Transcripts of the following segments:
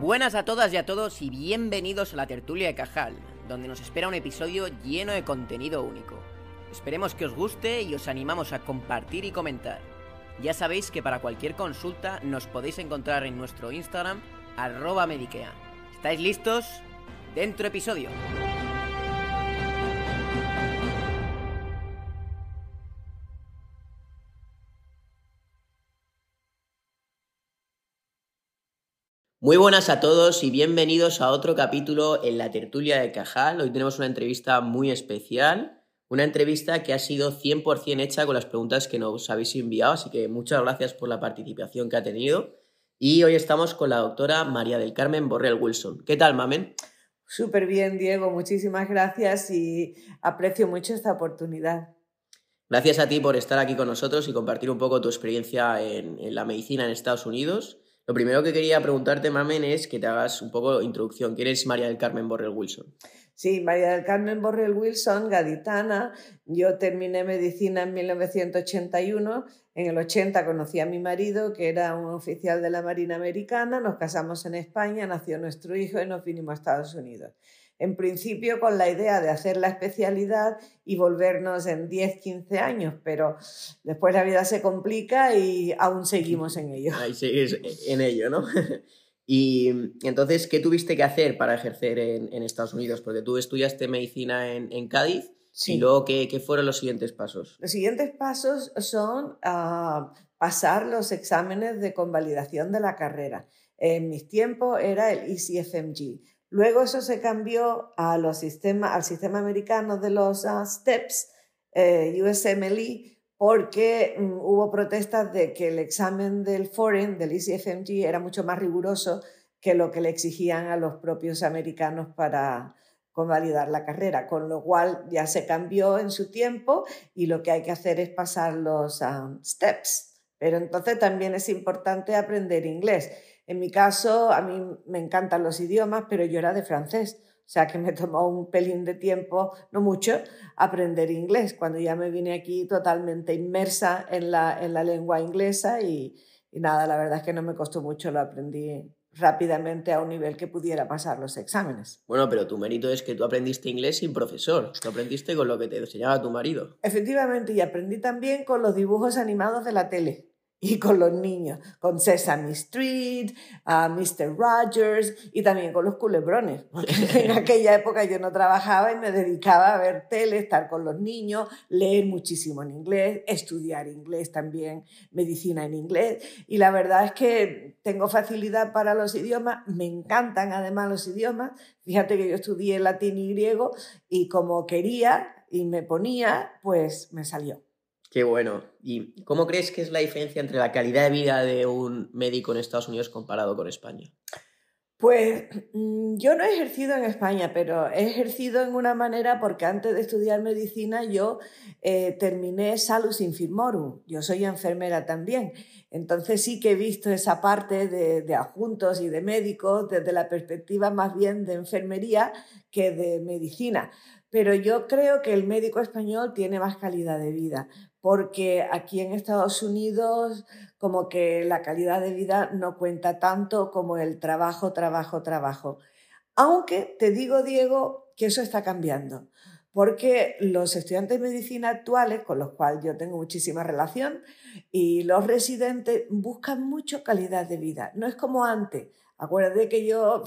Buenas a todas y a todos y bienvenidos a la tertulia de Cajal, donde nos espera un episodio lleno de contenido único. Esperemos que os guste y os animamos a compartir y comentar. Ya sabéis que para cualquier consulta nos podéis encontrar en nuestro Instagram, arroba mediquea. ¿Estáis listos? Dentro episodio. Muy buenas a todos y bienvenidos a otro capítulo en la tertulia de Cajal. Hoy tenemos una entrevista muy especial, una entrevista que ha sido 100% hecha con las preguntas que nos habéis enviado, así que muchas gracias por la participación que ha tenido. Y hoy estamos con la doctora María del Carmen Borrell Wilson. ¿Qué tal, Mamen? Súper bien, Diego. Muchísimas gracias y aprecio mucho esta oportunidad. Gracias a ti por estar aquí con nosotros y compartir un poco tu experiencia en, en la medicina en Estados Unidos. Lo primero que quería preguntarte, Mamen, es que te hagas un poco de introducción. ¿Quién es María del Carmen Borrell Wilson? Sí, María del Carmen Borrell Wilson, gaditana. Yo terminé medicina en 1981. En el 80 conocí a mi marido, que era un oficial de la Marina Americana. Nos casamos en España, nació nuestro hijo y nos vinimos a Estados Unidos en principio con la idea de hacer la especialidad y volvernos en 10, 15 años, pero después la vida se complica y aún seguimos en ello. Ahí sigues en ello, ¿no? y entonces, ¿qué tuviste que hacer para ejercer en, Estados Unidos? Porque tú estudiaste medicina en, Cádiz. Sí. ¿Y luego ¿qué, fueron los siguientes pasos? Los siguientes pasos son ah, pasar los exámenes de convalidación de la carrera. En mis tiempos era el ECFMG, Luego eso se cambió al sistema americano de los ah, STEPS, eh, USMLE, porque mm, hubo protestas de que el examen del Foreign, del ECFMG, era mucho más riguroso que lo que le exigían a los propios americanos para convalidar la carrera, con lo cual ya se cambió en su tiempo y lo que hay que hacer es pasar los ah, STEPS. Pero entonces también es importante aprender inglés. En mi caso, a mí me encantan los idiomas, pero yo era de francés, o sea que me tomó un pelín de tiempo, no mucho, aprender inglés, cuando ya me vine aquí totalmente inmersa en la, en la lengua inglesa y, y nada, la verdad es que no me costó mucho, lo aprendí rápidamente a un nivel que pudiera pasar los exámenes. Bueno, pero tu mérito es que tú aprendiste inglés sin profesor, tú aprendiste con lo que te enseñaba tu marido. Efectivamente, y aprendí también con los dibujos animados de la tele y con los niños, con Sesame Street, a Mr. Rogers y también con los culebrones. en aquella época yo no trabajaba y me dedicaba a ver tele, estar con los niños, leer muchísimo en inglés, estudiar inglés también, medicina en inglés. Y la verdad es que tengo facilidad para los idiomas, me encantan además los idiomas. Fíjate que yo estudié latín y griego y como quería y me ponía, pues me salió. Qué bueno. ¿Y cómo crees que es la diferencia entre la calidad de vida de un médico en Estados Unidos comparado con España? Pues mm, yo no he ejercido en España, pero he ejercido en una manera porque antes de estudiar medicina yo eh, terminé Salus Infirmorum. Yo soy enfermera también. Entonces sí que he visto esa parte de, de adjuntos y de médicos desde la perspectiva más bien de enfermería que de medicina. Pero yo creo que el médico español tiene más calidad de vida porque aquí en Estados Unidos como que la calidad de vida no cuenta tanto como el trabajo, trabajo, trabajo. Aunque te digo, Diego, que eso está cambiando, porque los estudiantes de medicina actuales, con los cuales yo tengo muchísima relación, y los residentes buscan mucho calidad de vida. No es como antes. Acuérdate que yo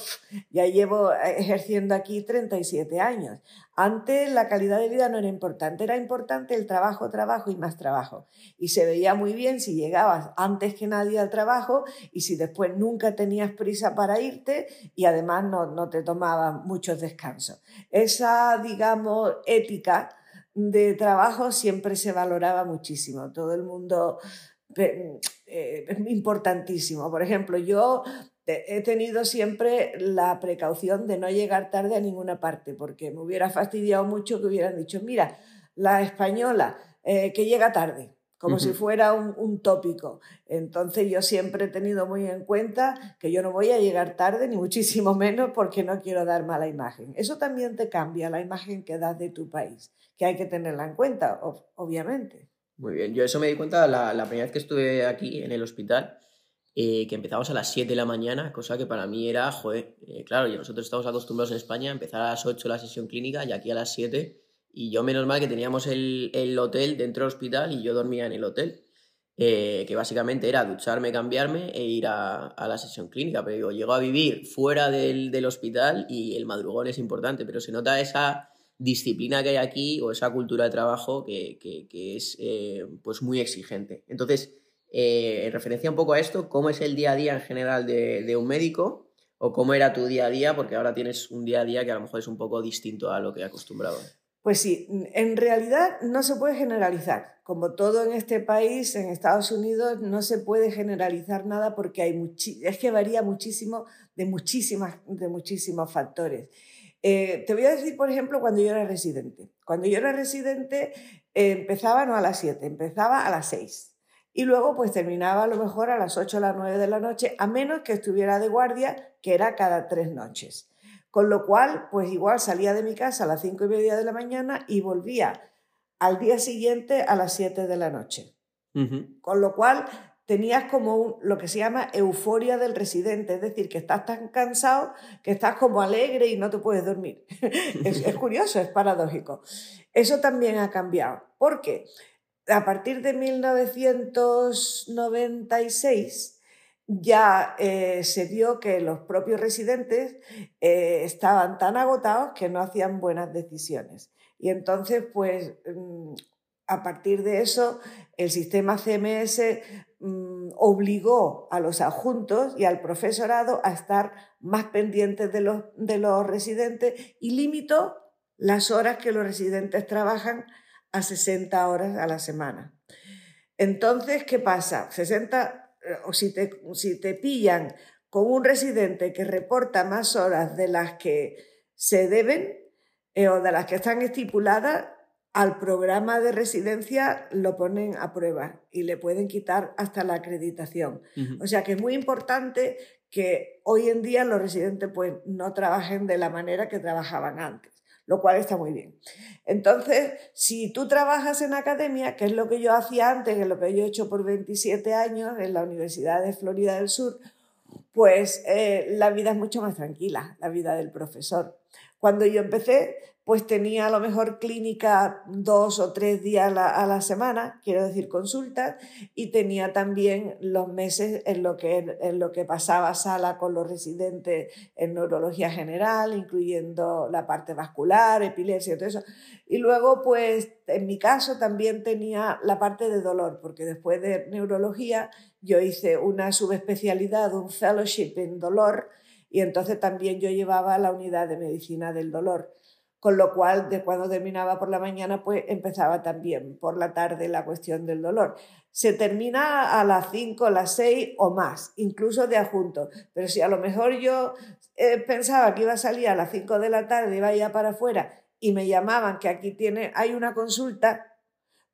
ya llevo ejerciendo aquí 37 años. Antes la calidad de vida no era importante, era importante el trabajo, trabajo y más trabajo. Y se veía muy bien si llegabas antes que nadie al trabajo y si después nunca tenías prisa para irte y además no, no te tomabas muchos descansos. Esa, digamos, ética de trabajo siempre se valoraba muchísimo. Todo el mundo eh, es importantísimo. Por ejemplo, yo he tenido siempre la precaución de no llegar tarde a ninguna parte, porque me hubiera fastidiado mucho que hubieran dicho, mira, la española eh, que llega tarde, como si fuera un, tópico. Entonces yo siempre he tenido muy en cuenta que yo no voy a llegar tarde, ni muchísimo menos, porque no quiero dar mala imagen. Eso también te cambia la imagen que das de tu país, que hay que tenerla en cuenta, obviamente. Muy bien, yo eso me di cuenta la, la primera vez que estuve aquí en el hospital eh, que empezamos a las 7 de la mañana, cosa que para mí era, joder, eh, claro, nosotros estamos acostumbrados en España a empezar a las 8 la sesión clínica y aquí a las 7, y yo menos mal que teníamos el, el hotel dentro del hospital y yo dormía en el hotel. Eh, que básicamente era ducharme, cambiarme e ir a, a la sesión clínica. Pero digo, llego a vivir fuera del, del, hospital y el madrugón es importante, pero se nota esa disciplina que hay aquí o esa cultura de trabajo que, que, es pues muy exigente. Entonces, eh, en referencia un poco a esto, ¿cómo es el día a día en general de, un médico? ¿O cómo era tu día a día? Porque ahora tienes un día a día que a lo mejor es un poco distinto a lo que acostumbrado. Pues sí, en realidad no se puede generalizar. Como todo en este país, en Estados Unidos, no se puede generalizar nada porque hay es que varía muchísimo de, muchísimas, de muchísimos factores. Eh, te voy a decir, por ejemplo, cuando yo era residente. Cuando yo era residente eh, empezaba no a las 7, empezaba a las 6. Y luego pues terminaba a lo mejor a las 8 o las 9 de la noche, a menos que estuviera de guardia, que era cada tres noches. Con lo cual, pues igual salía de mi casa a las cinco y media de la mañana y volvía al día siguiente a las siete de la noche. Con lo cual, tenías como lo que se llama euforia del residente, es decir, que estás tan cansado que estás como alegre y no te puedes dormir. es, es, curioso, es paradójico. Eso también ha cambiado. ¿Por qué? A partir de 1996 ya eh, se vio que los propios residentes eh, estaban tan agotados que no hacían buenas decisiones. Y entonces, pues, mm, a partir de eso, el sistema CMS mm, obligó a los adjuntos y al profesorado a estar más pendientes de los, de los residentes y limitó las horas que los residentes trabajan a 60 horas a la semana. Entonces, ¿qué pasa? 60 eh, o si te, si te pillan con un residente que reporta más horas de las que se deben eh, o de las que están estipuladas, al programa de residencia lo ponen a prueba y le pueden quitar hasta la acreditación. Uh -huh. O sea que es muy importante que hoy en día los residentes pues no trabajen de la manera que trabajaban antes lo cual está muy bien. Entonces, si tú trabajas en academia, que es lo que yo hacía antes, que es lo que yo he hecho por 27 años en la Universidad de Florida del Sur, pues eh, la vida es mucho más tranquila, la vida del profesor. Cuando yo empecé, pues tenía a lo mejor clínica dos o tres días a la, a la, semana, quiero decir consultas, y tenía también los meses en lo, que, en lo que pasaba sala con los residentes en neurología general, incluyendo la parte vascular, epilepsia, todo eso. Y luego, pues en mi caso también tenía la parte de dolor, porque después de neurología yo hice una subespecialidad, un fellowship en dolor, y entonces también yo llevaba la unidad de medicina del dolor con lo cual de cuando terminaba por la mañana pues empezaba también por la tarde la cuestión del dolor. Se termina a las 5, las 6 o más, incluso de adjunto, pero si a lo mejor yo eh, pensaba que iba a salir a las 5 de la tarde, iba ya para afuera y me llamaban que aquí tiene, hay una consulta,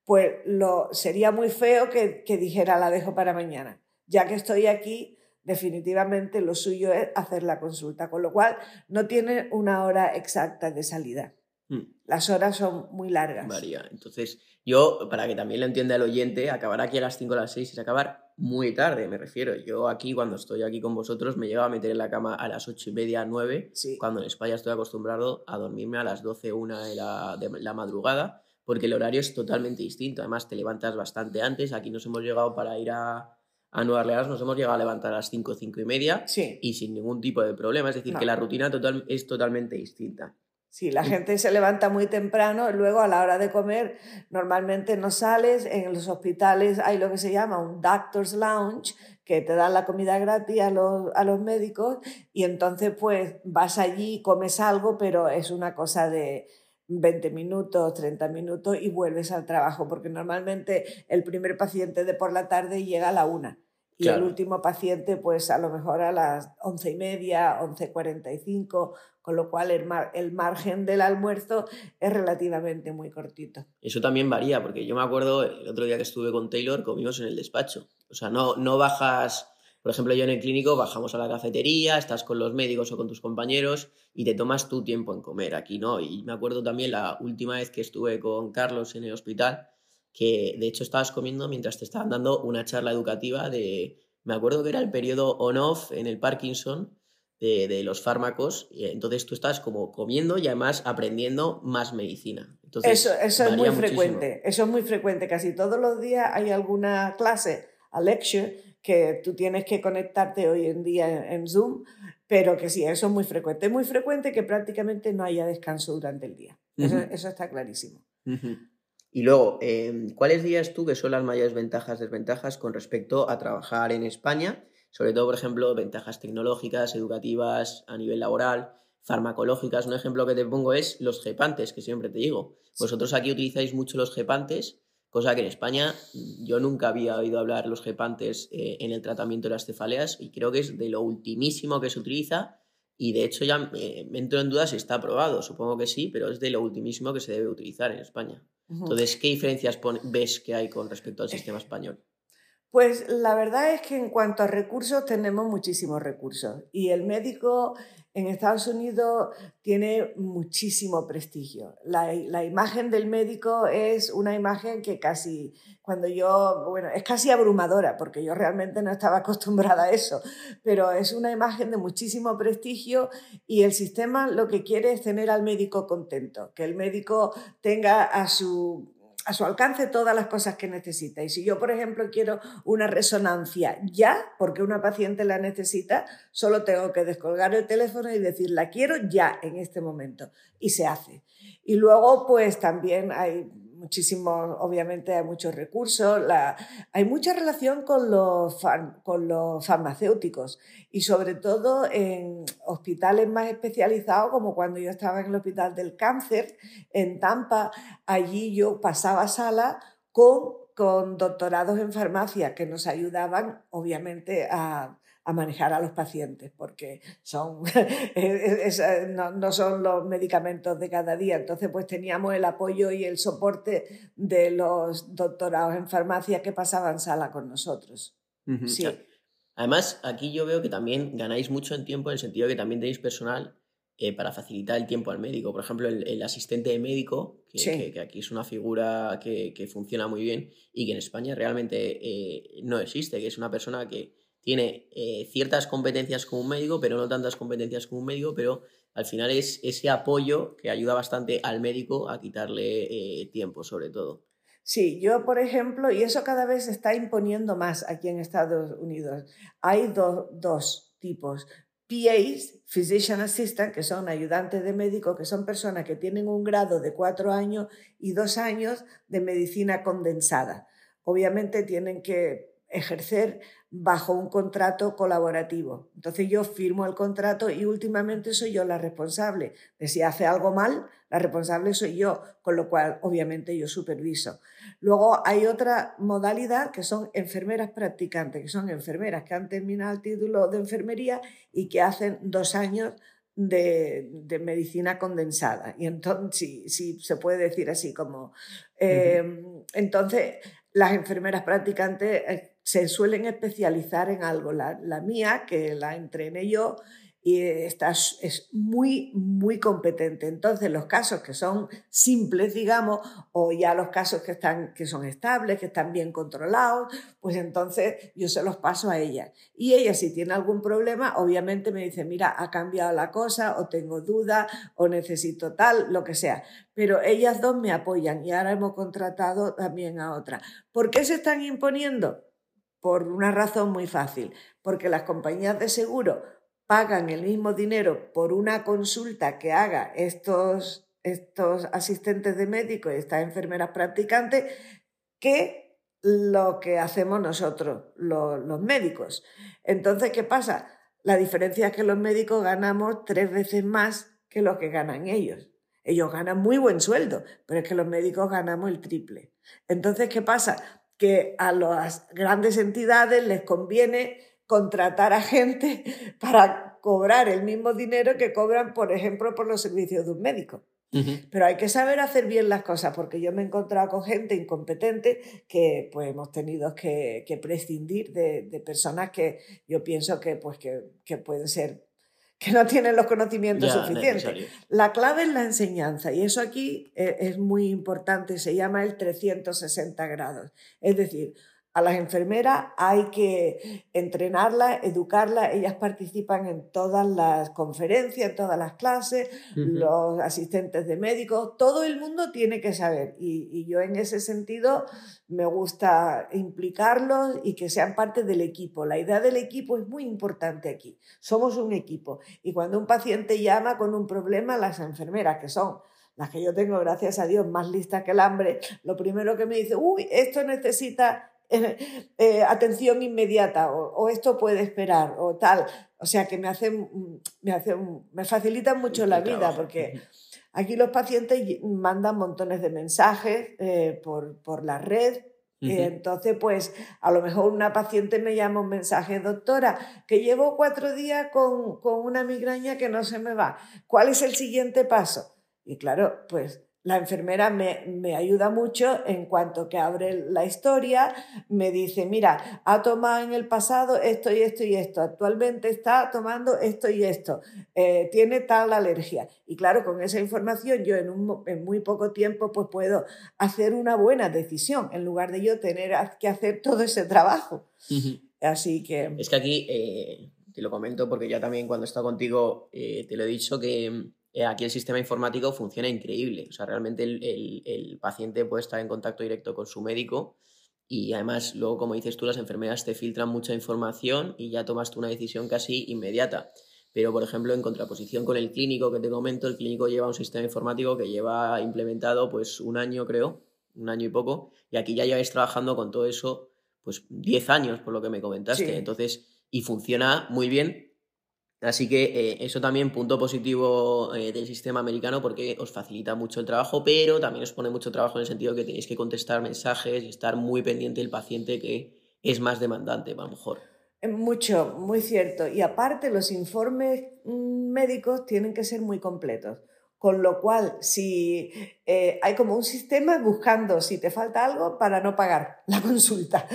pues lo, sería muy feo que, que dijera la dejo para mañana. Ya que estoy aquí, definitivamente lo suyo es hacer la consulta, con lo cual no tiene una hora exacta de salida. Hmm. Las horas son muy largas. Varía. Entonces, yo, para que también lo entienda el oyente, acabar aquí a las 5 o las 6 es acabar muy tarde, me refiero. Yo aquí, cuando estoy aquí con vosotros, me llevo a meter en la cama a las 8 y media, 9, sí. cuando en España estoy acostumbrado a dormirme a las 12, 1 de la, de la madrugada, porque el horario es totalmente distinto. Además, te levantas bastante antes. Aquí nos hemos llegado para ir a, a Nueva Orleans nos hemos llegado a levantar a las 5, 5 y media sí. y sin ningún tipo de problema. Es decir, no. que la rutina total, es totalmente distinta. Sí, la gente se levanta muy temprano, luego a la hora de comer normalmente no sales, en los hospitales hay lo que se llama un doctor's lounge, que te dan la comida gratis a los, a los médicos y entonces pues vas allí, comes algo, pero es una cosa de 20 minutos, 30 minutos y vuelves al trabajo, porque normalmente el primer paciente de por la tarde llega a la una y claro. el último paciente pues a lo mejor a las once y media, 11.45, con lo cual el, mar el margen del almuerzo es relativamente muy cortito. Eso también varía, porque yo me acuerdo el otro día que estuve con Taylor, comimos en el despacho. O sea, no, no bajas, por ejemplo, yo en el clínico bajamos a la cafetería, estás con los médicos o con tus compañeros y te tomas tu tiempo en comer. Aquí no. Y me acuerdo también la última vez que estuve con Carlos en el hospital, que de hecho estabas comiendo mientras te estaban dando una charla educativa de me acuerdo que era el periodo on-off en el Parkinson de, los fármacos, y entonces tú estás como comiendo y además aprendiendo más medicina. eso, eso es muy frecuente, eso es muy frecuente, casi todos los días hay alguna clase, a lecture, que tú tienes que conectarte hoy en día en Zoom, pero que sí, eso es muy frecuente. Es muy frecuente que prácticamente no haya descanso durante el día. eso, está clarísimo. Y luego, em, ¿cuáles dirías tú que son las mayores ventajas, desventajas con respecto a trabajar en España? Sobre todo, por ejemplo, ventajas tecnológicas, educativas, a nivel laboral, farmacológicas. Un ejemplo que te pongo es los gepantes, que siempre te digo. Vosotros aquí utilizáis mucho los gepantes, cosa que en España yo nunca había oído hablar los gepantes eh, en el tratamiento de las cefaleas y creo que es de lo ultimísimo que se utiliza y de hecho ya me entro en duda si está aprobado, supongo que sí, pero es de lo ultimísimo que se debe utilizar en España. Entonces, ¿qué diferencias ves que hay con respecto al sistema español? Pues la verdad es que en cuanto a recursos tenemos muchísimos recursos y el médico en Estados Unidos tiene muchísimo prestigio. La, imagen del médico es una imagen que casi, cuando yo, bueno, es casi abrumadora porque yo realmente no estaba acostumbrada a eso, pero es una imagen de muchísimo prestigio y el sistema lo que quiere es tener al médico contento, que el médico tenga a su a su alcance todas las cosas que necesita. Y si yo, por ejemplo, quiero una resonancia ya, porque una paciente la necesita, solo tengo que descolgar el teléfono y decir, la quiero ya, en este momento. Y se hace. Y luego, pues también hay muchísimo, obviamente hay muchos recursos, hay mucha relación con los, con los farmacéuticos y sobre todo en hospitales más especializados, como cuando yo estaba en el Hospital del Cáncer en Tampa, allí yo pasaba sala con, con doctorados en farmacia que nos ayudaban, obviamente, a a manejar a los pacientes, porque son, no, son los medicamentos de cada día. Entonces, pues teníamos el apoyo y el soporte de los doctorados en farmacia que pasaban sala con nosotros. Sí. Además, aquí yo veo que también ganáis mucho en tiempo en el sentido de que también tenéis personal eh, para facilitar el tiempo al médico. Por ejemplo, el, asistente de médico, que, aquí es una figura que, funciona muy bien y que en España realmente eh, no existe, que es una persona que tiene eh, ciertas competencias como un médico, pero no tantas competencias como un médico, pero al final es ese apoyo que ayuda bastante al médico a quitarle eh, tiempo, sobre todo. Sí, yo, por ejemplo, y eso cada vez se está imponiendo más aquí en Estados Unidos. Hay dos tipos. PAs, Physician Assistant, que son ayudantes de médico, que son personas que tienen un grado de cuatro años y dos años de medicina condensada. Obviamente tienen que ejercer bajo un contrato colaborativo. Entonces yo firmo el contrato y últimamente soy yo la responsable. De si hace algo mal, la responsable soy yo, con lo cual obviamente yo superviso. Luego hay otra modalidad que son enfermeras practicantes, que son enfermeras que han terminado el título de enfermería y que hacen dos años de, medicina condensada. Y entonces, sí, se puede decir así como... Eh, entonces, las enfermeras practicantes eh, se suelen especializar en algo. La, mía, que la entrené yo, y está, es muy, muy competente. Entonces, los casos que son simples, digamos, o ya los casos que, están, que son estables, que están bien controlados, pues entonces yo se los paso a ella. Y ella, si tiene algún problema, obviamente me dice, mira, ha cambiado la cosa, o tengo duda, o necesito tal, lo que sea. Pero ellas dos me apoyan y ahora hemos contratado también a otra. ¿Por qué se están imponiendo? Por una razón muy fácil, porque las compañías de seguro pagan el mismo dinero por una consulta que haga estos, estos asistentes de médico y estas enfermeras practicantes que lo que hacemos nosotros, los médicos. Entonces, ¿qué pasa? La diferencia es que los médicos ganamos tres veces más que lo que ganan ellos. Ellos ganan muy buen sueldo, pero es que los médicos ganamos el triple. Entonces, ¿qué pasa? Que a las grandes entidades les conviene contratar a gente para cobrar el mismo dinero que cobran, por ejemplo, por los servicios de un médico. Pero hay que saber hacer bien las cosas, porque yo me he encontrado con gente incompetente que pues, hemos tenido que, prescindir de, personas que yo pienso que, pues, que, que pueden ser que no tienen los conocimientos suficientes. La clave es la enseñanza y eso aquí eh, es muy importante, se llama el 360 grados. Es decir, A las enfermeras hay que entrenarlas, educarlas, ellas participan en todas las conferencias, en todas las clases, los asistentes de médicos, todo el mundo tiene que saber. Y, y, yo en ese sentido me gusta implicarlos y que sean parte del equipo. La idea del equipo es muy importante aquí, somos un equipo. Y cuando un paciente llama con un problema, las enfermeras que son las que yo tengo, gracias a Dios, más listas que el hambre, lo primero que me dice, uy, esto necesita eh, atención inmediata o, esto puede esperar o tal. O sea que me hacen, me, hacen, me facilitan mucho la vida porque aquí los pacientes mandan montones de mensajes eh, por, por, la red. entonces, pues a lo mejor una paciente me llama un mensaje, doctora, que llevo cuatro días con, con una migraña que no se me va. ¿Cuál es el siguiente paso? Y claro, pues la enfermera me, ayuda mucho en cuanto que abre la historia, me dice, mira, ha tomado en el pasado esto y esto y esto, actualmente está tomando esto y esto, eh, tiene tal alergia. Y claro, con esa información yo en, en, muy poco tiempo pues puedo hacer una buena decisión en lugar de yo tener que hacer todo ese trabajo. Así que... Es que aquí, eh, te lo comento porque ya también cuando he estado contigo eh, te lo he dicho que eh, aquí el sistema informático funciona increíble. O sea, realmente el, paciente puede estar en contacto directo con su médico y además luego, como dices tú, las enfermeras te filtran mucha información y ya tomas tú una decisión casi inmediata. Pero, por ejemplo, en contraposición con el clínico que te comento, el clínico lleva un sistema informático que lleva implementado pues un año, creo, un año y poco, y aquí ya lleváis trabajando con todo eso pues 10 años, por lo que me comentaste. Entonces, y funciona muy bien Así que eh, eso también punto positivo eh, del sistema americano porque os facilita mucho el trabajo, pero también os pone mucho trabajo en el sentido que tenéis que contestar mensajes y estar muy pendiente del paciente que es más demandante, a lo mejor. Mucho, muy cierto. Y aparte los informes mm, médicos tienen que ser muy completos. Con lo cual, si eh, hay como un sistema buscando si te falta algo para no pagar la consulta.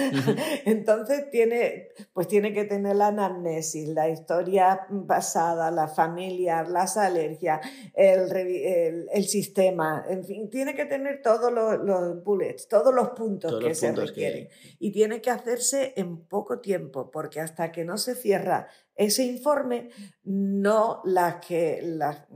Entonces tiene, pues tiene que tener la anamnesis, la historia pasada, la familia, las alergias, el, el, sistema, en fin, tiene que tener todos los, bullets, todos los puntos que se requieren. Y tiene que hacerse en poco tiempo, porque hasta que no se cierra ese informe, no las que las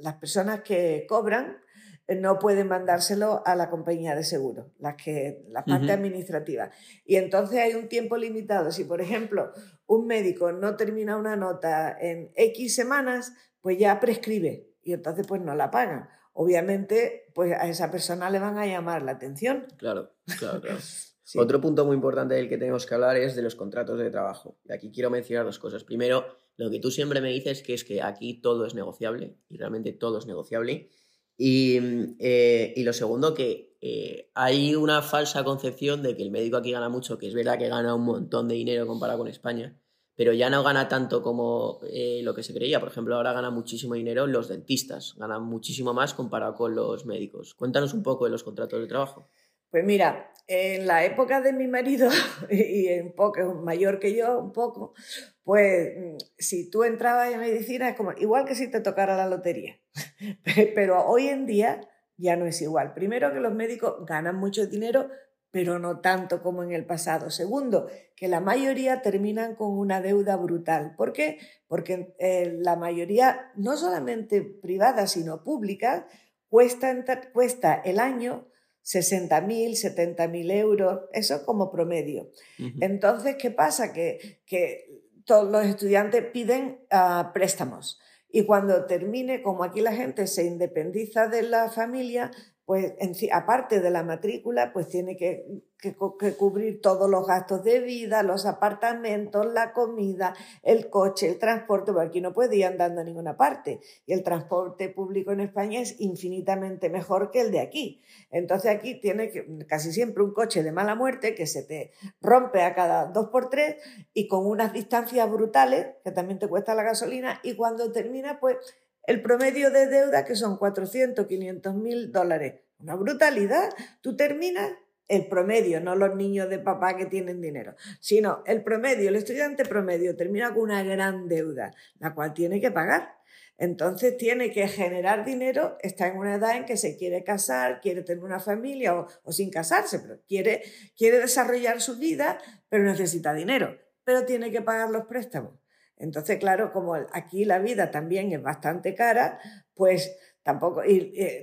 las personas que cobran eh, no pueden mandárselo a la compañía de seguro, las que, la parte administrativa. Y entonces hay un tiempo limitado. Si, por ejemplo, un médico no termina una nota en X semanas, pues ya prescribe y entonces pues no la pagan. Obviamente, pues a esa persona le van a llamar la atención. Claro, claro, claro. Otro punto muy importante del que tenemos que hablar es de los contratos de trabajo. Y aquí quiero mencionar dos cosas. Primero, lo que tú siempre me dices que es que aquí todo es negociable y realmente todo es negociable. Y, eh, lo segundo, que eh, hay una falsa concepción de que el médico aquí gana mucho, que es verdad que gana un montón de dinero comparado con España, pero ya no gana tanto como eh, lo que se creía. Por ejemplo, ahora gana muchísimo dinero los dentistas, ganan muchísimo más comparado con los médicos. Cuéntanos un poco de los contratos de trabajo. Pues mira, en la época de mi marido, y un poco mayor que yo, un poco, pues mm, si tú entrabas en medicina es como igual que si te tocara la lotería. Pero hoy en día ya no es igual. Primero que los médicos ganan mucho dinero, pero no tanto como en el pasado. Segundo, que la mayoría terminan con una deuda brutal. ¿Por qué? Porque eh, la mayoría, no solamente privada, sino pública, cuesta, cuesta el año 60.000, 70.000 euros, eso como promedio. Entonces, ¿qué pasa? Que, que, todos los estudiantes piden uh, préstamos. Y cuando termine, como aquí la gente se independiza de la familia, pues aparte de la matrícula, pues tiene que, cubrir todos los gastos de vida, los apartamentos, la comida, el coche, el transporte, porque aquí no puede ir andando a ninguna parte. Y el transporte público en España es infinitamente mejor que el de aquí. Entonces aquí tiene casi siempre un coche de mala muerte que se te rompe a cada dos por tres y con unas distancias brutales, que también te cuesta la gasolina, y cuando termina, pues el promedio de deuda, que son 400, 500 mil dólares. Una brutalidad. Tú terminas el promedio, no los niños de papá que tienen dinero, sino el promedio, el estudiante promedio termina con una gran deuda, la cual tiene que pagar. Entonces tiene que generar dinero, está en una edad en que se quiere casar, quiere tener una familia o, sin casarse, pero quiere, quiere desarrollar su vida, pero necesita dinero, pero tiene que pagar los préstamos. Entonces, claro, como aquí la vida también es bastante cara, pues tampoco,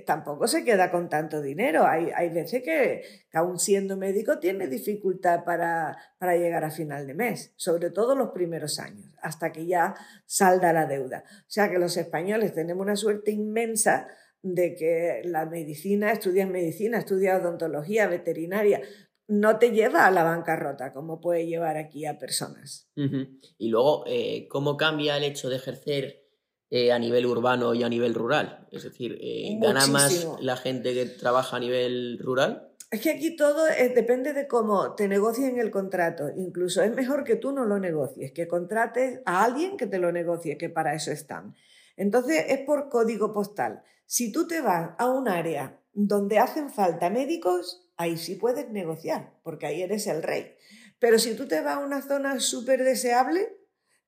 tampoco se queda con tanto dinero. Hay, hay veces que, que, aún siendo médico, tiene dificultad para, para, llegar a final de mes, sobre todo los primeros años, hasta que ya salda la deuda. O sea que los españoles tenemos una suerte inmensa de que la medicina, estudias medicina, estudias odontología, veterinaria, no te lleva a la bancarrota, como puede llevar aquí a personas. Y luego, eh, ¿cómo cambia el hecho de ejercer eh, a nivel urbano y a nivel rural? Es decir, eh, ¿gana más la gente que trabaja a nivel rural? Es que aquí todo depende de cómo te negocien el contrato. Incluso es mejor que tú no lo negocies, que contrates a alguien que te lo negocie, que para eso están. Entonces es por código postal. Si tú te vas a un área donde hacen falta médicos, ahí sí puedes negociar, porque ahí eres el rey. Pero si tú te vas a una zona súper deseable,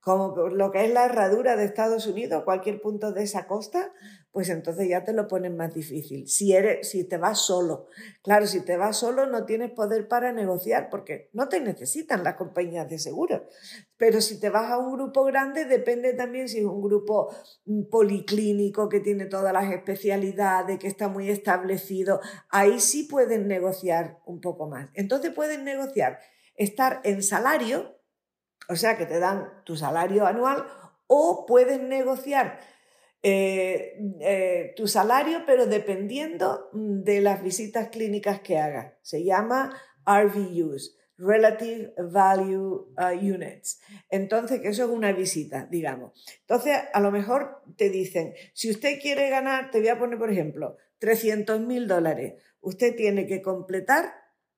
como lo que es la herradura de Estados Unidos, cualquier punto de esa costa, pues entonces ya te lo ponen más difícil. Si, eres, si te vas solo, claro, si te vas solo no tienes poder para negociar porque no te necesitan las compañías de seguros. Pero si te vas a un grupo grande, depende también si es un grupo mm, policlínico que tiene todas las especialidades, que está muy establecido, ahí sí pueden negociar un poco más. Entonces pueden negociar estar en salario, o sea que te dan tu salario anual, o pueden negociar eh, eh, tu salario, pero dependiendo de las visitas clínicas que hagas. Se llama RVUs, Relative Value uh, Units. Entonces, que eso es una visita, digamos. Entonces, a lo mejor te dicen, si usted quiere ganar, te voy a poner, por ejemplo, 300 mil dólares, usted tiene que completar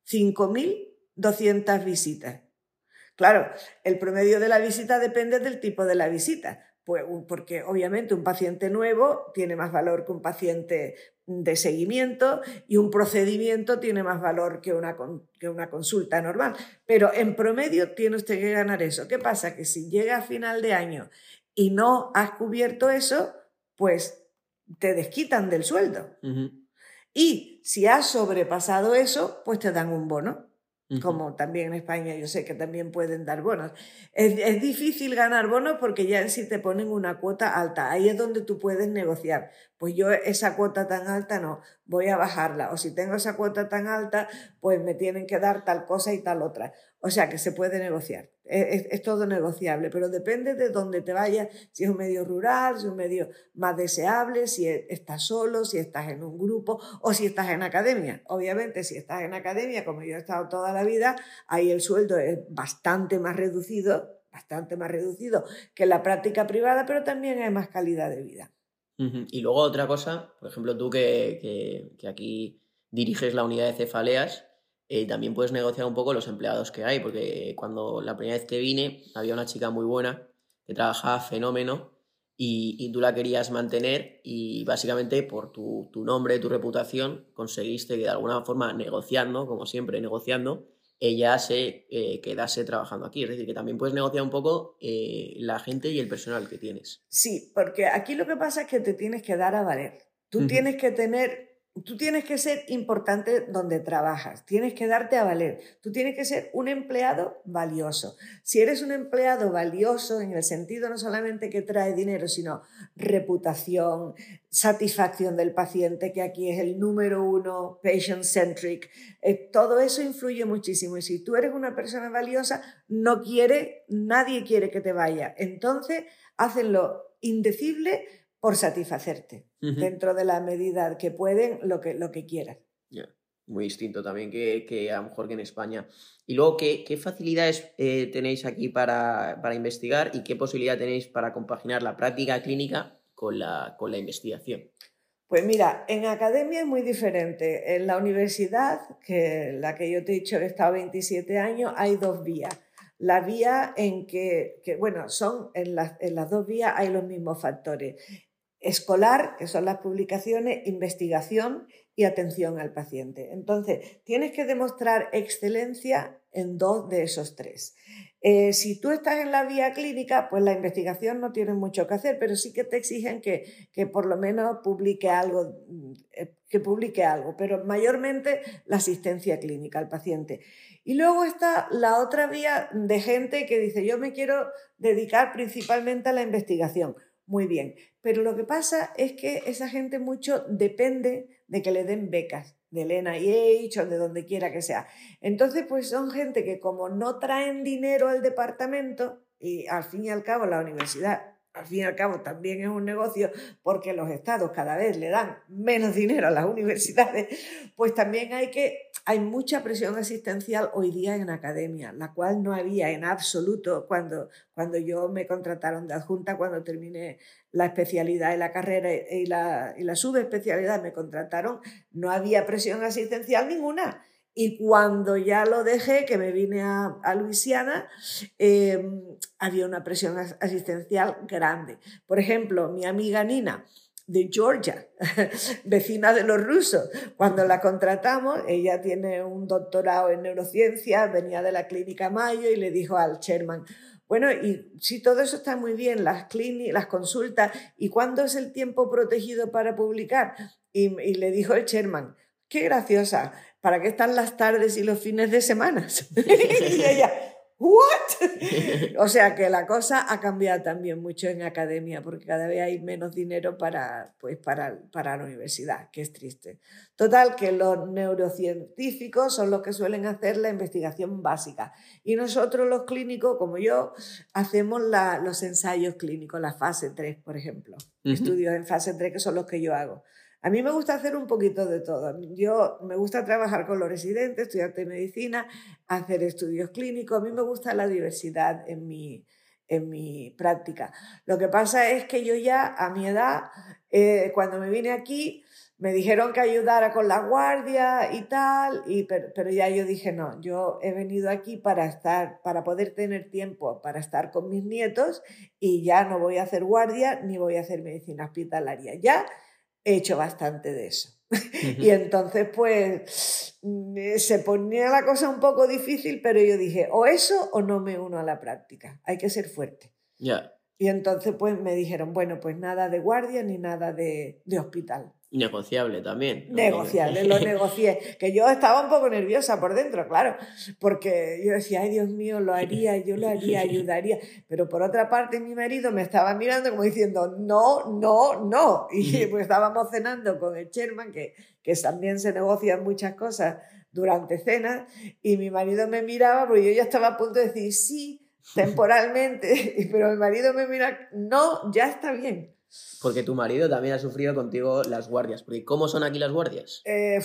5.200 visitas. Claro, el promedio de la visita depende del tipo de la visita, pues, porque obviamente un paciente nuevo tiene más valor que un paciente de seguimiento y un procedimiento tiene más valor que una, que una consulta normal. Pero en promedio tiene usted que ganar eso. ¿Qué pasa? Que si llega a final de año y no has cubierto eso, pues te desquitan del sueldo. Y si has sobrepasado eso, pues te dan un bono como también en España yo sé que también pueden dar bonos. Es, difícil ganar bonos porque ya si te ponen una cuota alta, ahí es donde tú puedes negociar. Pues yo esa cuota tan alta no, voy a bajarla. O si tengo esa cuota tan alta, pues me tienen que dar tal cosa y tal otra. O sea que se puede negociar. Es, todo negociable, pero depende de dónde te vayas, si es un medio rural, si es un medio más deseable, si e, estás solo, si estás en un grupo o si estás en academia. Obviamente, si estás en academia, como yo he estado toda la vida, ahí el sueldo es bastante más reducido, bastante más reducido que la práctica privada, pero también hay más calidad de vida. Y luego otra cosa, por ejemplo, tú que, que aquí diriges la unidad de cefaleas, eh, también puedes negociar un poco los empleados que hay, porque cuando la primera vez que vine había una chica muy buena que trabajaba fenómeno y, tú la querías mantener y básicamente por tu, nombre, tu reputación, conseguiste que de alguna forma negociando, como siempre negociando, ella se eh, quedase trabajando aquí. Es decir, que también puedes negociar un poco eh, la gente y el personal que tienes. Sí, porque aquí lo que pasa es que te tienes que dar a valer. Tú tienes que tener Tú tienes que ser importante donde trabajas, tienes que darte a valer, tú tienes que ser un empleado valioso. Si eres un empleado valioso en el sentido no solamente que trae dinero, sino reputación, satisfacción del paciente, que aquí es el número uno, patient-centric, eh, todo eso influye muchísimo. Y si tú eres una persona valiosa, no quiere, nadie quiere que te vaya. Entonces, hacen lo indecible por satisfacerte dentro de la medida que pueden, lo que, lo que quieran. Muy distinto también que, a lo mejor que en España. Y luego, ¿qué, facilidades eh, tenéis aquí para, investigar y qué posibilidad tenéis para compaginar la práctica clínica con la, con la investigación? Pues mira, en academia es muy diferente. En la universidad, que la que yo te he dicho que he estado 27 años, hay dos vías la vía en que, bueno, son en las, en las, dos vías hay los mismos factores escolar, que son las publicaciones, investigación y atención al paciente. Entonces, tienes que demostrar excelencia en dos de esos tres. Eh, si tú estás en la vía clínica, pues la investigación no tiene mucho que hacer, pero sí que te exigen que, que por lo menos publique algo, eh, que publique algo, pero mayormente la asistencia clínica al paciente. Y luego está la otra vía de gente que dice, yo me quiero dedicar principalmente a la investigación. Muy bien, pero lo que pasa es que esa gente mucho depende de que le den becas del NIH o de donde quiera que sea. Entonces, pues son gente que como no traen dinero al departamento, y al fin y al cabo la universidad, al fin y al cabo también es un negocio porque los estados cada vez le dan menos dinero a las universidades, pues también hay que hay mucha presión asistencial hoy día en academia, la cual no había en absoluto cuando, cuando yo me contrataron de adjunta, cuando terminé la especialidad y la carrera y la, y la subespecialidad me contrataron, no había presión asistencial ninguna. Y cuando ya lo dejé, que me vine a, a Luisiana, em, había una presión asistencial grande. Por ejemplo, mi amiga Nina, de Georgia, vecina de los rusos. Cuando la contratamos, ella tiene un doctorado en neurociencia, venía de la clínica Mayo y le dijo al chairman, bueno, y si todo eso está muy bien, las clínicas, las consultas, ¿y cuándo es el tiempo protegido para publicar? Y, y le dijo el chairman, qué graciosa, ¿para qué están las tardes y los fines de semana? y ella, ¿What? o sea que la cosa ha cambiado también mucho en academia porque cada vez hay menos dinero para, pues para, para la universidad, que es triste. Total, que los neurocientíficos son los que suelen hacer la investigación básica y nosotros los clínicos, como yo, hacemos la, los ensayos clínicos, la fase 3, por ejemplo. Estudios en fase 3 que son los que yo hago. A mí me gusta hacer un poquito de todo. Yo me gusta trabajar con los residentes, estudiantes de medicina, hacer estudios clínicos. A mí me gusta la diversidad en mi, en mi práctica. Lo que pasa es que yo ya a mi edad, eh, cuando me vine aquí, me dijeron que ayudara con la guardia y tal, y, pero, pero, ya yo dije, no, yo he venido aquí para estar, para poder tener tiempo para estar con mis nietos y ya no voy a hacer guardia ni voy a hacer medicina hospitalaria. Ya he hecho bastante de eso. y entonces, pues, mm, se ponía la cosa un poco difícil, pero yo dije, o eso o no me uno a la práctica, hay que ser fuerte. Ya. Y entonces, pues, me dijeron, bueno, pues nada de guardia ni nada de, de hospital. Negociable también. Negociable, lo negocié. Que yo estaba un poco nerviosa por dentro, claro, porque yo decía, ay Dios mío, lo haría, yo lo haría, ayudaría. Pero por otra parte, mi marido me estaba mirando como diciendo, no, no, no. Y pues estábamos cenando con el Sherman, que, que también se negocian muchas cosas durante cenas, y mi marido me miraba, porque yo ya estaba a punto de decir, sí, temporalmente, pero mi marido me mira, no, ya está bien. Porque tu marido también ha sufrido contigo las guardias. ¿Cómo son aquí las guardias? Eh,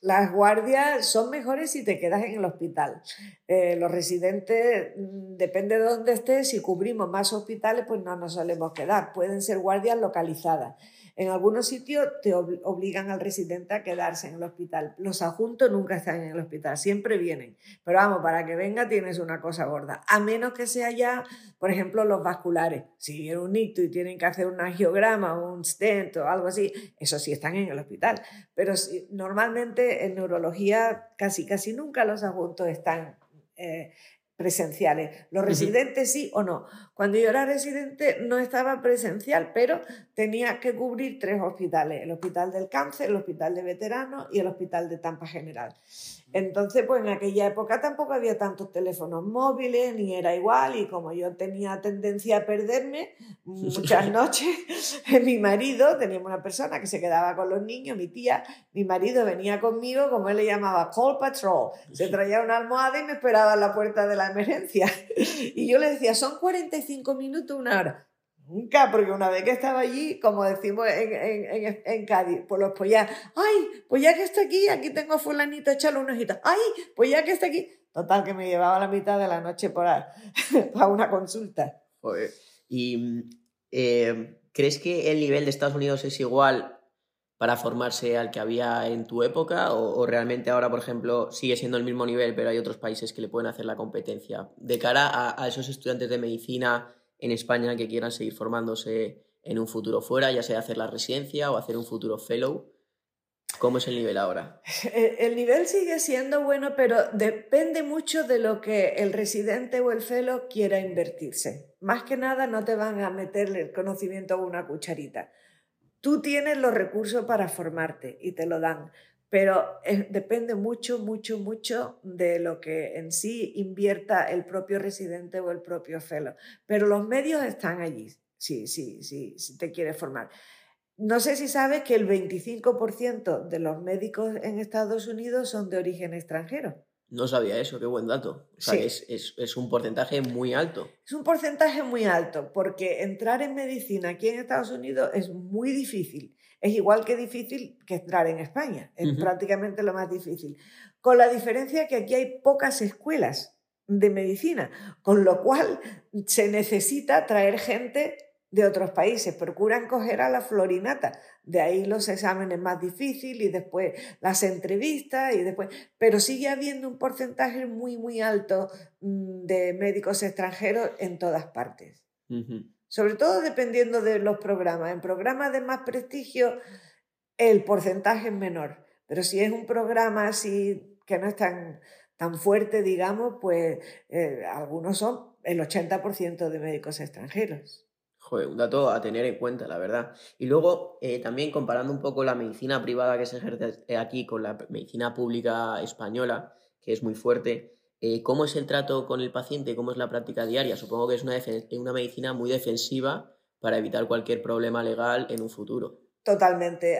las guardias son mejores si te quedas en el hospital. Eh, los residentes, mm, depende de dónde estés, si cubrimos más hospitales, pues no nos solemos quedar. Pueden ser guardias localizadas. En algunos sitios te obligan al residente a quedarse en el hospital. Los adjuntos nunca están en el hospital, siempre vienen. Pero vamos, para que venga tienes una cosa gorda. A menos que sea ya, por ejemplo, los vasculares. Si viene un ictus y tienen que hacer un angiograma, un stent o algo así, eso sí están en el hospital. Pero normalmente en neurología casi, casi nunca los adjuntos están eh, presenciales. Los residentes sí o no. Cuando yo era residente no estaba presencial, pero tenía que cubrir tres hospitales, el Hospital del Cáncer, el Hospital de Veteranos y el Hospital de Tampa General. Entonces, pues en aquella época tampoco había tantos teléfonos móviles, ni era igual, y como yo tenía tendencia a perderme, muchas noches mi marido, teníamos una persona que se quedaba con los niños, mi tía, mi marido venía conmigo, como él le llamaba, call patrol, se traía una almohada y me esperaba en la puerta de la emergencia. Y yo le decía, son 45 minutos, una hora. Nunca, porque una vez que estaba allí, como decimos en, en, en, Cádiz, pues los ya, ay, pues ya que está aquí, aquí tengo a fulanito, échale un ojito, ay, pues ya que está aquí. Total, que me llevaba la mitad de la noche para, para una consulta. ¿Y eh, crees que el nivel de Estados Unidos es igual para formarse al que había en tu época? ¿O, o realmente ahora, por ejemplo, sigue siendo el mismo nivel, pero hay otros países que le pueden hacer la competencia? De cara a, a esos estudiantes de medicina en España que quieran seguir formándose en un futuro fuera, ya sea hacer la residencia o hacer un futuro fellow? ¿Cómo es el nivel ahora? El nivel sigue siendo bueno, pero depende mucho de lo que el residente o el fellow quiera invertirse. Más que nada no te van a meterle el conocimiento a una cucharita. Tú tienes los recursos para formarte y te lo dan, pero depende mucho, mucho, mucho de lo que en sí invierta el propio residente o el propio fellow. Pero los medios están allí, sí, sí, sí, si te quieres formar. No sé si sabes que el 25% de los médicos en Estados Unidos son de origen extranjero. No sabía eso, qué buen dato. O sea, es, es, un porcentaje muy alto. Es un porcentaje muy alto, porque entrar en medicina aquí en Estados Unidos es muy difícil. Es igual que difícil que entrar en España. Es prácticamente lo más difícil. Con la diferencia que aquí hay pocas escuelas de medicina, con lo cual se necesita traer gente de otros países, procuran coger a la florinata, de ahí los exámenes más difíciles y después las entrevistas y después, pero sigue habiendo un porcentaje muy, muy alto mm, de médicos extranjeros en todas partes. Sobre todo dependiendo de los programas. En programas de más prestigio el porcentaje es menor, pero si es un programa así que no es tan, tan fuerte, digamos, pues eh, algunos son el 80% de médicos extranjeros un dato a tener en cuenta, la verdad. Y luego, eh, también comparando un poco la medicina privada que se ejerce aquí con la medicina pública española, que es muy fuerte, eh, ¿cómo es el trato con el paciente? ¿Cómo es la práctica diaria? Supongo que es una, una medicina muy defensiva para evitar cualquier problema legal en un futuro. Totalmente.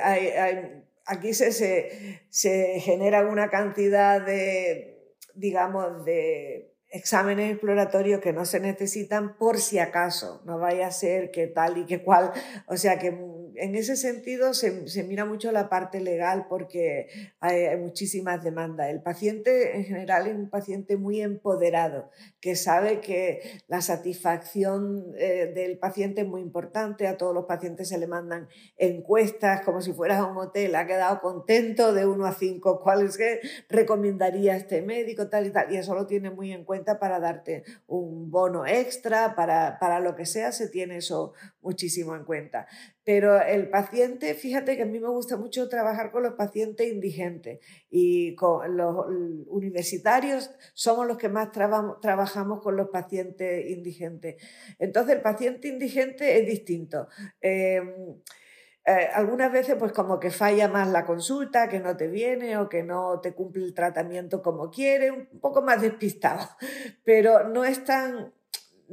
aquí se, se, se genera una cantidad de, digamos, de exámenes exploratorios que no se necesitan por si acaso, no vaya a ser que tal y que cual, o sea que en ese sentido se, mira mucho la parte legal porque hay, muchísimas demandas. El paciente en general es un paciente muy empoderado, que sabe que la satisfacción eh, del paciente es muy importante. A todos los pacientes se le mandan encuestas como si fueras a un hotel. Ha quedado contento de 1 a 5, ¿cuál es que recomendaría este médico? Tal y tal. Y eso lo tiene muy en cuenta para darte un bono extra, para, para lo que sea, se tiene eso muchísimo en cuenta. Pero el paciente, fíjate que a mí me gusta mucho trabajar con los pacientes indigentes y con los universitarios somos los que más trabajamos con los pacientes indigentes. Entonces el paciente indigente es distinto. Em, eh, algunas veces pues como que falla más la consulta, que no te viene o que no te cumple el tratamiento como quiere, un poco más despistado, pero no es tan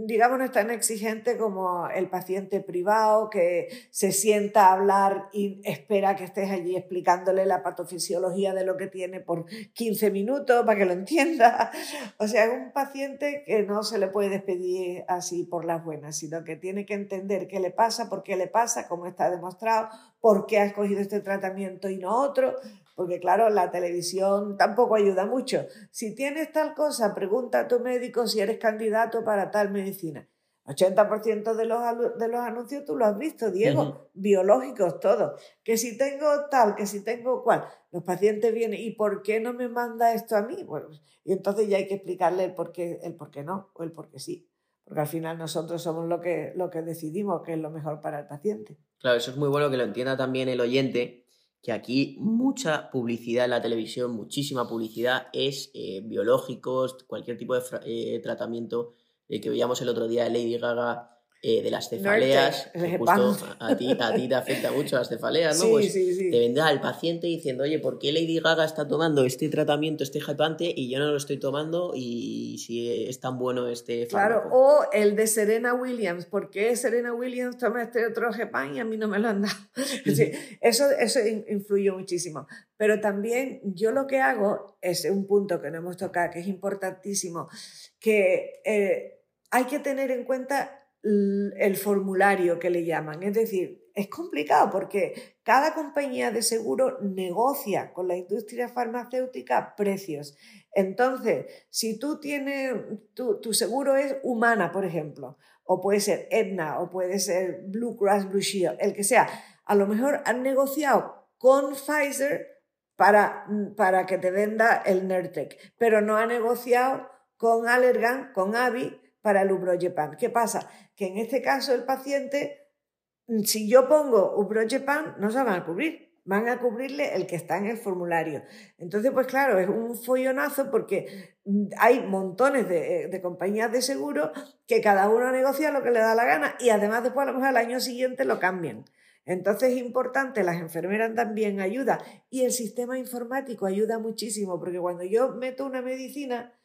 digamos, no es tan exigente como el paciente privado que se sienta a hablar y espera que estés allí explicándole la patofisiología de lo que tiene por 15 minutos para que lo entienda. O sea, un paciente que no se le puede despedir así por las buenas, sino que tiene que entender qué le pasa, por qué le pasa, cómo está demostrado, por qué ha escogido este tratamiento y no otro porque claro, la televisión tampoco ayuda mucho. Si tienes tal cosa, pregunta a tu médico si eres candidato para tal medicina. 80% de los, de los anuncios tú lo has visto, Diego, biológicos todos. Que si tengo tal, que si tengo cual. Los pacientes vienen, ¿y por qué no me manda esto a mí? Bueno, y entonces ya hay que explicarle el por qué, el por qué no o el por qué sí. Porque al final nosotros somos lo que, lo que decidimos que es lo mejor para el paciente. Claro, eso es muy bueno que lo entienda también el oyente, que aquí mucha publicidad en la televisión, muchísima publicidad es eh, biológicos, cualquier tipo de eh, tratamiento eh, que veíamos el otro día de Lady Gaga eh, de las cefaleas, justo a ti, a ti te afecta mucho las cefaleas, ¿no? pues te vendrá al paciente diciendo, oye, ¿por qué Lady Gaga está tomando este tratamiento, este hypante, y yo no lo estoy tomando y si es tan bueno este fármaco? Claro, o el de Serena Williams, ¿por qué Serena Williams toma este otro Gepan y a mí no me lo han dado? eso, eso influye muchísimo. Pero también yo lo que hago es un punto que no hemos tocado, que es importantísimo, que eh, hay que tener en cuenta el formulario que le llaman. Es decir, es complicado porque cada compañía de seguro negocia con la industria farmacéutica precios. Entonces, si tú tienes, tu, tu seguro es humana, por ejemplo, o puede ser Aetna, o puede ser Blue Cross Blue Shield, el que sea, a lo mejor han negociado con Pfizer para, para que te venda el Nertec, pero no ha negociado con Allergan, con Avi, para el Ubrogepan. ¿Qué pasa? Que en este caso el paciente, si yo pongo Ubrogepan, no se van a cubrir. van a cubrirle el que está en el formulario. Entonces, pues claro, es un follonazo porque hay montones de, de, compañías de seguro que cada uno negocia lo que le da la gana y además después a lo mejor al año siguiente lo cambian. Entonces es importante, las enfermeras también ayuda y el sistema informático ayuda muchísimo porque cuando yo meto una medicina,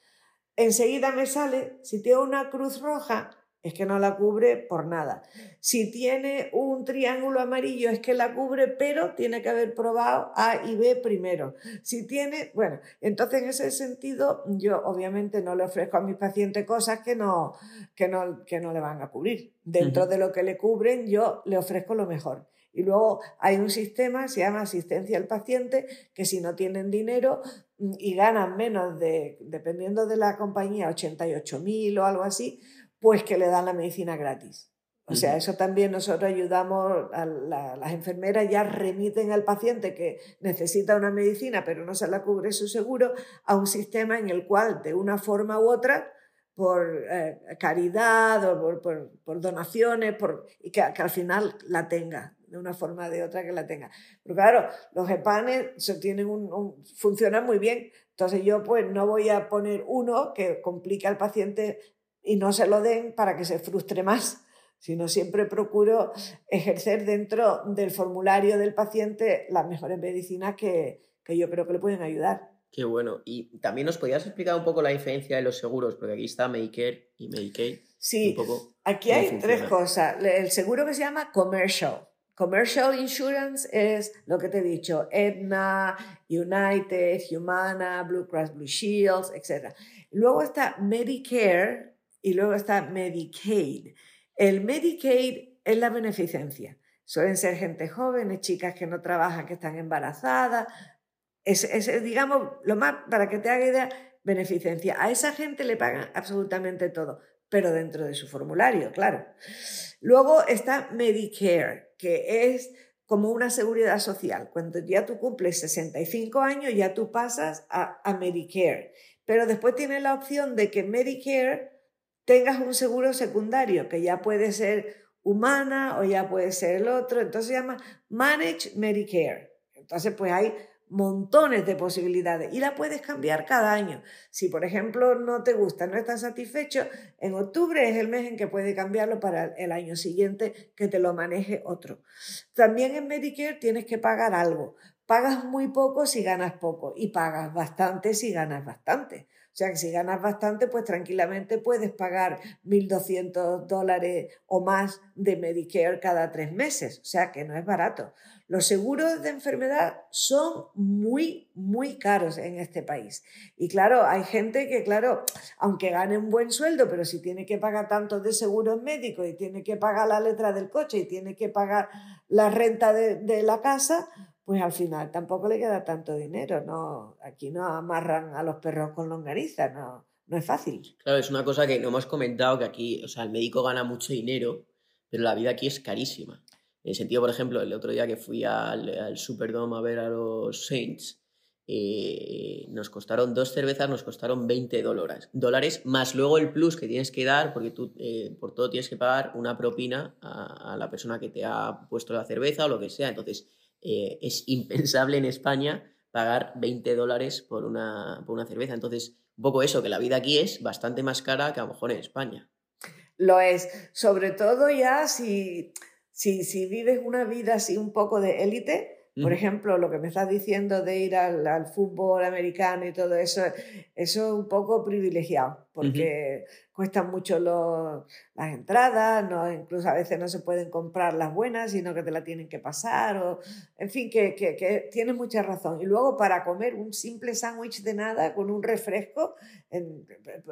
enseguida me sale, si tengo una cruz roja, es que no la cubre por nada. Si tiene un triángulo amarillo es que la cubre, pero tiene que haber probado A y B primero. Si tiene, bueno, entonces en ese sentido yo obviamente no le ofrezco a mis pacientes cosas que no, que no, que no le van a cubrir. Dentro de lo que le cubren yo le ofrezco lo mejor. Y luego hay un sistema, se llama asistencia al paciente, que si no tienen dinero mm, y ganan menos de, dependiendo de la compañía, 88 mil o algo así, pues que le dan la medicina gratis. O sea, eso también nosotros ayudamos a las enfermeras, ya remiten al paciente que necesita una medicina pero no se la cubre su seguro a un sistema en el cual de una forma u otra, por eh, caridad o por, donaciones, por, y que, al final la tenga de una forma o de otra que la tenga. Pero claro, los EPANES tienen un, funcionan muy bien. Entonces yo pues no voy a poner uno que complique al paciente y no se lo den para que se frustre más, sino siempre procuro ejercer dentro del formulario del paciente las mejores medicinas que, que yo creo que le pueden ayudar. Qué bueno. Y también nos podías explicar un poco la diferencia de los seguros, porque aquí está Medicare y Medicaid. Sí, aquí hay tres cosas. El seguro que se llama commercial. Commercial insurance es lo que te he dicho, Aetna, United, Humana, Blue Cross Blue Shields, etc. Luego está Medicare, y luego está Medicaid. El Medicaid es la beneficencia. Suelen ser gente joven, chicas que no trabajan, que están embarazadas. Es, digamos, lo más, para que te haga idea, beneficencia. A esa gente le pagan absolutamente todo, pero dentro de su formulario, claro. Luego está Medicare, que es como una seguridad social. Cuando ya tú cumples 65 años, ya tú pasas a, Medicare. Pero después tiene la opción de que Medicare tengas un seguro secundario, que ya puede ser humana o ya puede ser el otro, entonces se llama Managed Medicare. Entonces, pues hay montones de posibilidades y la puedes cambiar cada año. Si, por ejemplo, no te gusta, no estás satisfecho, en octubre es el mes en que puedes cambiarlo para el año siguiente que te lo maneje otro. También en Medicare tienes que pagar algo. Pagas muy poco si ganas poco y pagas bastante si ganas bastante. O sea que si ganas bastante, pues tranquilamente puedes pagar 1.200 dólares o más de Medicare cada tres meses. O sea que no es barato. Los seguros de enfermedad son muy, muy caros en este país. Y claro, hay gente que, claro, aunque gane un buen sueldo, pero si tiene que pagar tanto de seguros médicos y tiene que pagar la letra del coche y tiene que pagar la renta de, de la casa, pues al final tampoco le queda tanto dinero, no, aquí no amarran a los perros con longaniza, no, no es fácil. Claro, es una cosa que no hemos comentado, que aquí, o sea, el médico gana mucho dinero, pero la vida aquí es carísima. En el sentido, por ejemplo, el otro día que fui al, al Superdome a ver a los Saints, eh, nos costaron dos cervezas, nos costaron 20 dólares, dólares, más luego el plus que tienes que dar, porque tú eh, por todo tienes que pagar una propina a, a, la persona que te ha puesto la cerveza o lo que sea. Entonces, eh, es impensable en España pagar 20 dólares por una, por una cerveza. Entonces, un poco eso, que la vida aquí es bastante más cara que a lo mejor en España. Lo es, sobre todo ya si, si, si vives una vida así un poco de élite, por ejemplo, lo que me estás diciendo de ir al, fútbol americano y todo eso, eso es un poco privilegiado, porque cuestan mucho las entradas, no, incluso a veces no se pueden comprar las buenas, sino que te la tienen que pasar, o, en fin, que, que, tienes mucha razón. Y luego para comer un simple sándwich de nada con un refresco, en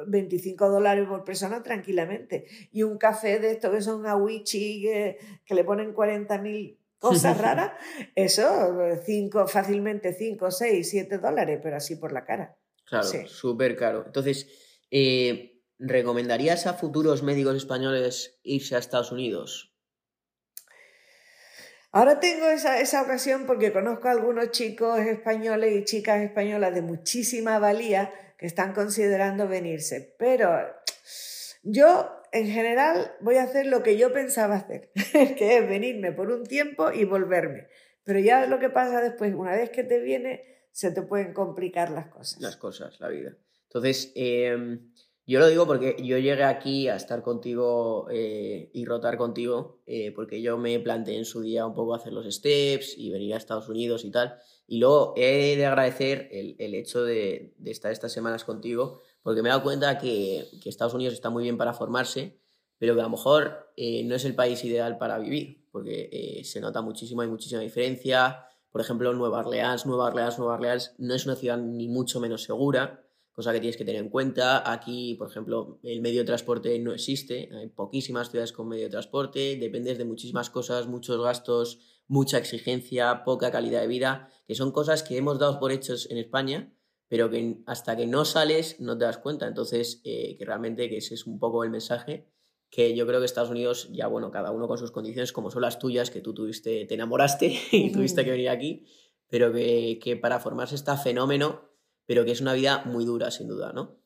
25 dólares por persona tranquilamente, y un café de estos que son awichi, que, que le ponen 40 mil cosas raras, eso cinco, fácilmente 5, 6, 7 dólares, pero así por la cara. Claro, súper caro. Entonces, eh, ¿recomendarías a futuros médicos españoles irse a Estados Unidos? Ahora tengo esa, esa ocasión porque conozco a algunos chicos españoles y chicas españolas de muchísima valía que están considerando venirse, pero yo en general voy a hacer lo que yo pensaba hacer, que es venirme por un tiempo y volverme. Pero ya lo que pasa después, una vez que te viene, se te pueden complicar las cosas. Las cosas, la vida. Entonces, em, yo lo digo porque yo llegué aquí a estar contigo eh, y rotar contigo, eh, porque yo me planteé en su día un poco hacer los steps y venir a Estados Unidos y tal. Y luego he de agradecer el, el hecho de, estar estas semanas contigo, porque me he dado cuenta que, que, Estados Unidos está muy bien para formarse, pero que a lo mejor eh, no es el país ideal para vivir, porque eh, se nota muchísimo, hay muchísima diferencia. Por ejemplo, Nueva Orleans, Nueva Orleans, Nueva Orleans no es una ciudad ni mucho menos segura cosa que tienes que tener en cuenta. Aquí, por ejemplo, el medio de transporte no existe, hay poquísimas ciudades con medio de transporte, dependes de muchísimas cosas, muchos gastos, mucha exigencia, poca calidad de vida, que son cosas que hemos dado por hechos en España, pero que hasta que no sales no te das cuenta. Entonces, eh, que realmente que ese es un poco el mensaje que yo creo que Estados Unidos, ya bueno, cada uno con sus condiciones, como son las tuyas, que tú tuviste, te enamoraste y tuviste que venir aquí, pero que, que para formarse está fenómeno pero que es una vida muy dura, sin duda, ¿no?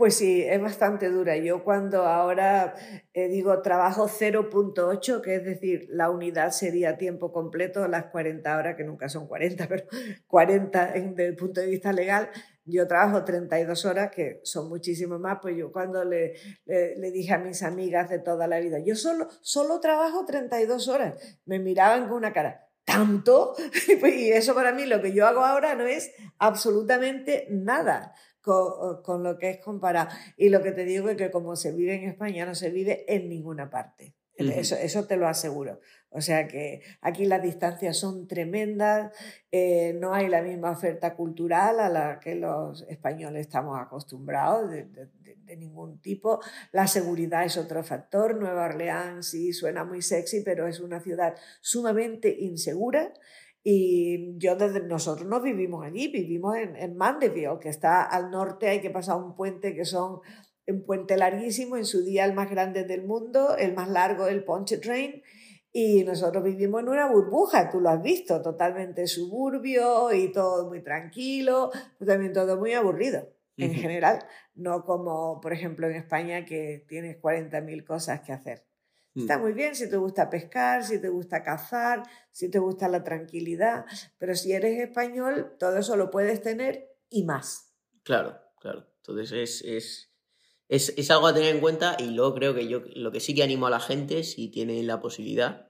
Pues sí, es bastante dura. Yo cuando ahora eh, digo trabajo 0.8, que es decir, la unidad sería tiempo completo, las 40 horas, que nunca son 40, pero 40 desde el punto de vista legal, yo trabajo 32 horas, que son muchísimo más, pues yo cuando le, le, le, dije a mis amigas de toda la vida, yo solo, solo trabajo 32 horas, me miraban con una cara, tanto. Y eso para mí, lo que yo hago ahora no es absolutamente nada con, con, lo que es comparado. Y lo que te digo es que como se vive en España, no se vive en ninguna parte. Eso, eso te lo aseguro. O sea que aquí las distancias son tremendas, eh, no hay la misma oferta cultural a la que los españoles estamos acostumbrados de, de, de, ningún tipo. La seguridad es otro factor. Nueva Orleans sí suena muy sexy, pero es una ciudad sumamente insegura. Y yo desde nosotros no vivimos allí, vivimos en, en Mandeville, que está al norte, hay que pasar un puente que son un puente larguísimo, en su día el más grande del mundo, el más largo, el Pontchartrain, y nosotros vivimos en una burbuja, tú lo has visto, totalmente suburbio y todo muy tranquilo, también todo muy aburrido en general, no como por ejemplo en España que tienes 40.000 cosas que hacer. Está muy bien si te gusta pescar, si te gusta cazar, si te gusta la tranquilidad, pero si eres español, todo eso lo puedes tener y más. Claro, claro. Entonces es, es es, es, algo a tener en cuenta y luego creo que yo lo que sí que animo a la gente, si tiene la posibilidad,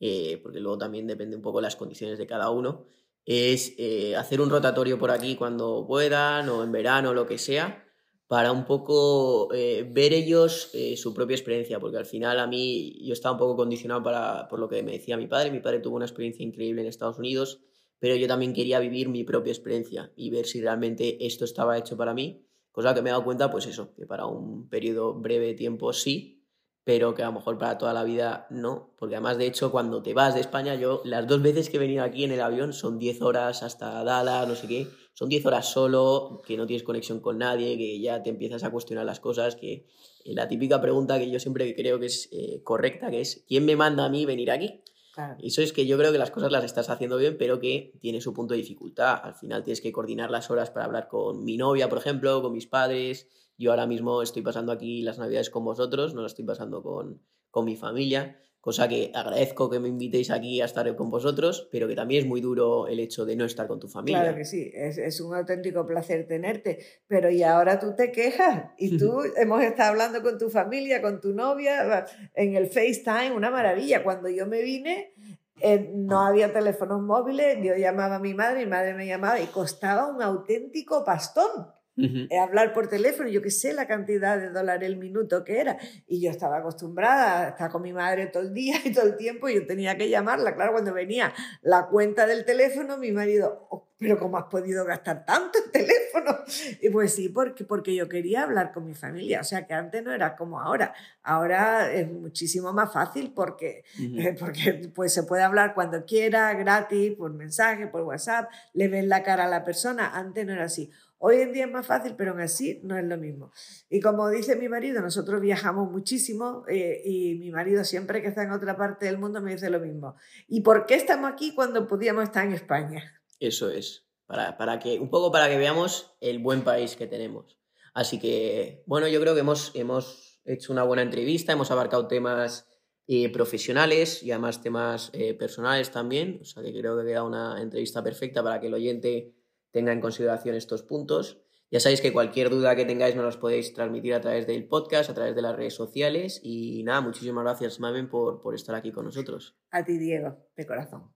eh, porque luego también depende un poco de las condiciones de cada uno, es eh, hacer un rotatorio por aquí cuando puedan o en verano o lo que sea, para un poco eh, ver ellos eh, su propia experiencia, porque al final a mí yo estaba un poco condicionado para, por lo que me decía mi padre, mi padre tuvo una experiencia increíble en Estados Unidos, pero yo también quería vivir mi propia experiencia y ver si realmente esto estaba hecho para mí Cosa que me he dado cuenta, pues eso, que para un periodo breve de tiempo sí, pero que a lo mejor para toda la vida no, porque además de hecho cuando te vas de España, yo las dos veces que he venido aquí en el avión son 10 horas hasta Dallas, no sé qué, son 10 horas solo, que no tienes conexión con nadie, que ya te empiezas a cuestionar las cosas, que la típica pregunta que yo siempre creo que es eh, correcta, que es, ¿quién me manda a mí venir aquí? Claro. Eso es que yo creo que las cosas las estás haciendo bien, pero que tiene su punto de dificultad. Al final tienes que coordinar las horas para hablar con mi novia, por ejemplo, con mis padres. Yo ahora mismo estoy pasando aquí las navidades con vosotros, no las estoy pasando con, con mi familia, cosa que agradezco que me invitéis aquí a estar con vosotros, pero que también es muy duro el hecho de no estar con tu familia. Claro que sí, es, es un auténtico placer tenerte, pero y ahora tú te quejas y tú hemos estado hablando con tu familia, con tu novia, en el FaceTime, una maravilla. Cuando yo me vine, eh, no había teléfonos móviles, yo llamaba a mi madre, mi madre me llamaba y costaba un auténtico pastón. Uh -huh. hablar por teléfono, yo que sé la cantidad de dólares el minuto que era. Y yo estaba acostumbrada a estar con mi madre todo el día y todo el tiempo, y yo tenía que llamarla. Claro, cuando venía la cuenta del teléfono, mi marido, oh, pero ¿cómo has podido gastar tanto en teléfono? Y pues sí, porque, porque yo quería hablar con mi familia. O sea que antes no era como ahora. Ahora es muchísimo más fácil porque, uh -huh. eh, porque pues, se puede hablar cuando quiera, gratis, por mensaje, por WhatsApp, le ves la cara a la persona. Antes no era así. Hoy en día es más fácil, pero aún así no es lo mismo. Y como dice mi marido, nosotros viajamos muchísimo eh, y mi marido siempre que está en otra parte del mundo me dice lo mismo. ¿Y por qué estamos aquí cuando podíamos estar en España? Eso es, para, para que, un poco para que veamos el buen país que tenemos. Así que, bueno, yo creo que hemos, hemos hecho una buena entrevista, hemos abarcado temas eh, profesionales y además temas eh, personales también. O sea que creo que queda una entrevista perfecta para que el oyente tenga en consideración estos puntos. Ya sabéis que cualquier duda que tengáis nos los podéis transmitir a través del podcast, a través de las redes sociales. Y nada, muchísimas gracias, Mamen, por, por estar aquí con nosotros. A ti, Diego, de corazón.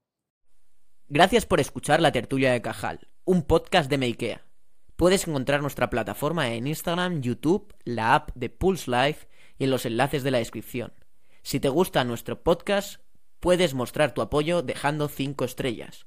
Gracias por escuchar La Tertulia de Cajal, un podcast de Meikea. Puedes encontrar nuestra plataforma en Instagram, YouTube, la app de Pulse Life y en los enlaces de la descripción. Si te gusta nuestro podcast, puedes mostrar tu apoyo dejando 5 estrellas.